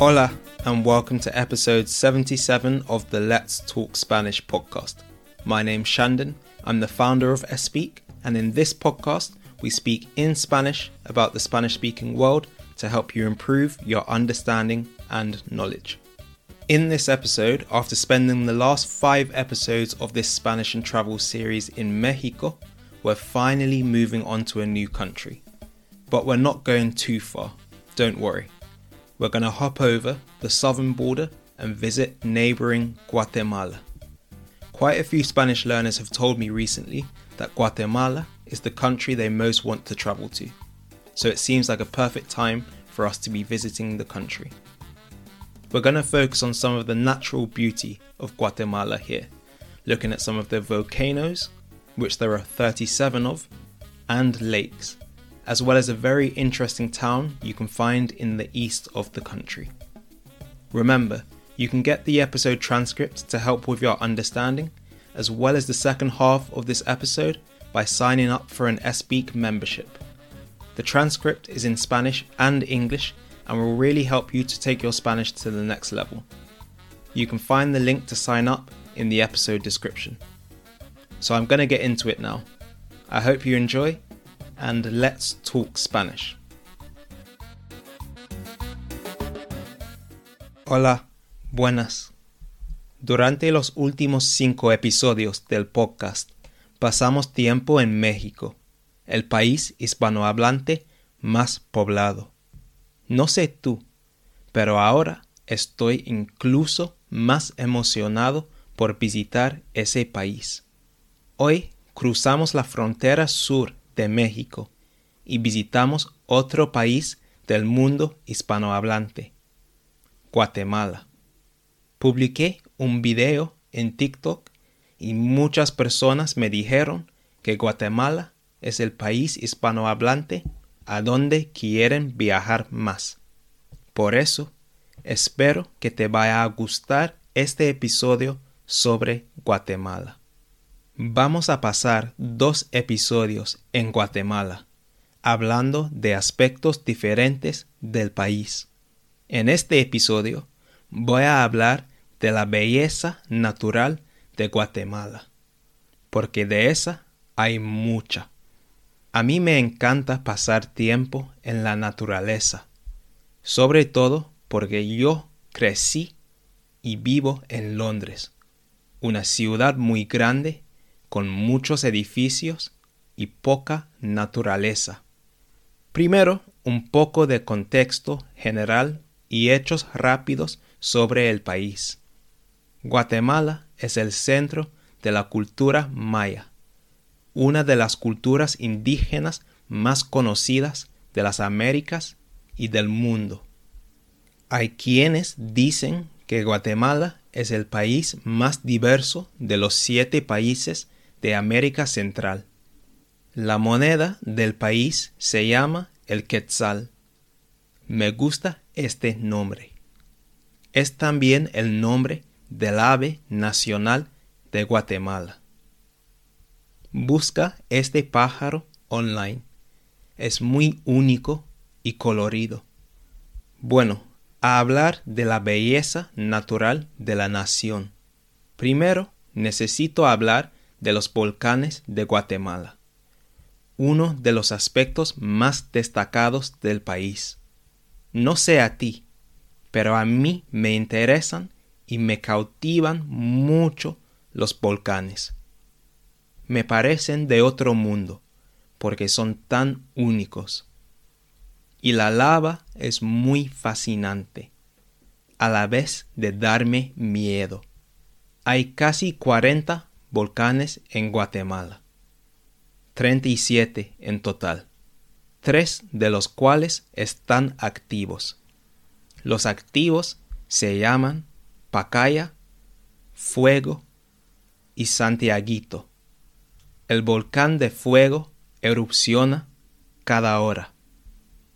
Hola, and welcome to episode 77 of the Let's Talk Spanish podcast. My name's Shandon, I'm the founder of Espeak, and in this podcast, we speak in Spanish about the Spanish speaking world to help you improve your understanding and knowledge. In this episode, after spending the last five episodes of this Spanish and travel series in Mexico, we're finally moving on to a new country. But we're not going too far, don't worry. We're going to hop over the southern border and visit neighboring Guatemala. Quite a few Spanish learners have told me recently that Guatemala is the country they most want to travel to, so it seems like a perfect time for us to be visiting the country. We're going to focus on some of the natural beauty of Guatemala here, looking at some of the volcanoes, which there are 37 of, and lakes as well as a very interesting town you can find in the east of the country. Remember, you can get the episode transcript to help with your understanding, as well as the second half of this episode by signing up for an Espeak membership. The transcript is in Spanish and English and will really help you to take your Spanish to the next level. You can find the link to sign up in the episode description. So I'm going to get into it now. I hope you enjoy and let's talk Spanish. Hola, buenas. Durante los últimos cinco episodios del podcast pasamos tiempo en México, el país hispanohablante más poblado. No sé tú, pero ahora estoy incluso más emocionado por visitar ese país. Hoy cruzamos la frontera sur de México y visitamos otro país del mundo hispanohablante, Guatemala. Publiqué un video en TikTok y muchas personas me dijeron que Guatemala es el país hispanohablante a donde quieren viajar más. Por eso, espero que te vaya a gustar este episodio sobre Guatemala. Vamos a pasar dos episodios en Guatemala, hablando de aspectos diferentes del país. En este episodio voy a hablar de la belleza natural de Guatemala, porque de esa hay mucha. A mí me encanta pasar tiempo en la naturaleza, sobre todo porque yo crecí y vivo en Londres, una ciudad muy grande con muchos edificios y poca naturaleza. Primero, un poco de contexto general y hechos rápidos sobre el país. Guatemala es el centro de la cultura maya, una de las culturas indígenas más conocidas de las Américas y del mundo. Hay quienes dicen que Guatemala es el país más diverso de los siete países de América Central. La moneda del país se llama el quetzal. Me gusta este nombre. Es también el nombre del ave nacional de Guatemala. Busca este pájaro online. Es muy único y colorido. Bueno, a hablar de la belleza natural de la nación. Primero necesito hablar de los volcanes de Guatemala, uno de los aspectos más destacados del país. No sé a ti, pero a mí me interesan y me cautivan mucho los volcanes. Me parecen de otro mundo, porque son tan únicos. Y la lava es muy fascinante, a la vez de darme miedo. Hay casi cuarenta volcanes en Guatemala. 37 en total, tres de los cuales están activos. Los activos se llaman Pacaya, Fuego y Santiaguito. El volcán de fuego erupciona cada hora.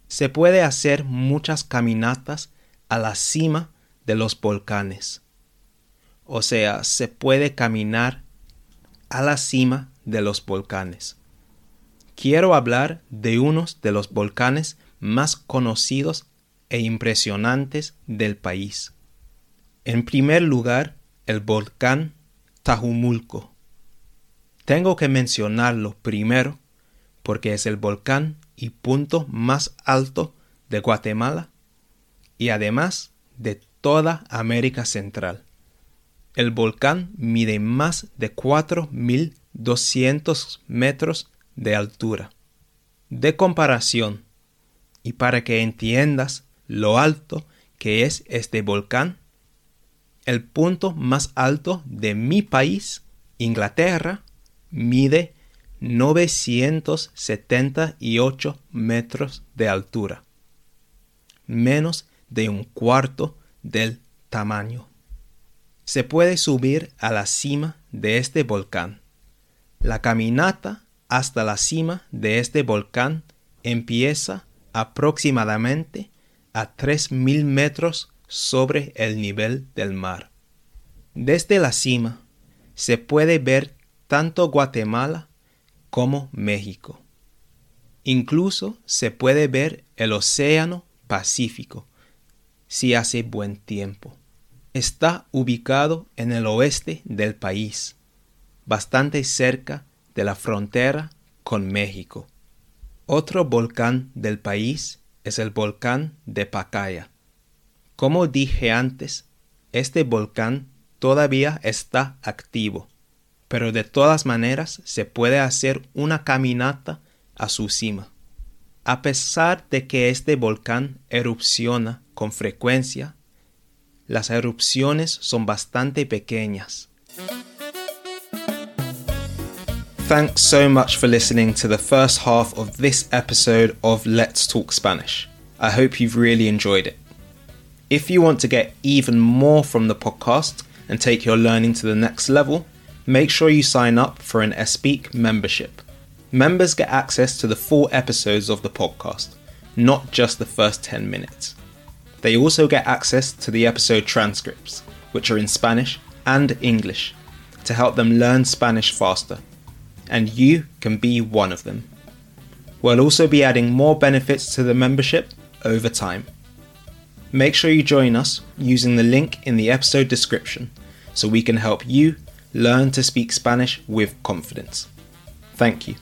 Se puede hacer muchas caminatas a la cima de los volcanes. O sea, se puede caminar a la cima de los volcanes. Quiero hablar de uno de los volcanes más conocidos e impresionantes del país. En primer lugar, el volcán Tajumulco. Tengo que mencionarlo primero porque es el volcán y punto más alto de Guatemala y además de toda América Central. El volcán mide más de 4.200 metros de altura. De comparación, y para que entiendas lo alto que es este volcán, el punto más alto de mi país, Inglaterra, mide 978 metros de altura, menos de un cuarto del tamaño. Se puede subir a la cima de este volcán. La caminata hasta la cima de este volcán empieza aproximadamente a 3.000 metros sobre el nivel del mar. Desde la cima se puede ver tanto Guatemala como México. Incluso se puede ver el Océano Pacífico si hace buen tiempo. Está ubicado en el oeste del país, bastante cerca de la frontera con México. Otro volcán del país es el volcán de Pacaya. Como dije antes, este volcán todavía está activo, pero de todas maneras se puede hacer una caminata a su cima. A pesar de que este volcán erupciona con frecuencia, las erupciones son bastante pequeñas. Thanks so much for listening to the first half of this episode of Let's Talk Spanish. I hope you've really enjoyed it. If you want to get even more from the podcast and take your learning to the next level, make sure you sign up for an Espeak membership. Members get access to the full episodes of the podcast, not just the first 10 minutes. They also get access to the episode transcripts, which are in Spanish and English, to help them learn Spanish faster and you can be one of them. We'll also be adding more benefits to the membership over time. Make sure you join us using the link in the episode description so we can help you learn to speak Spanish with confidence. Thank you.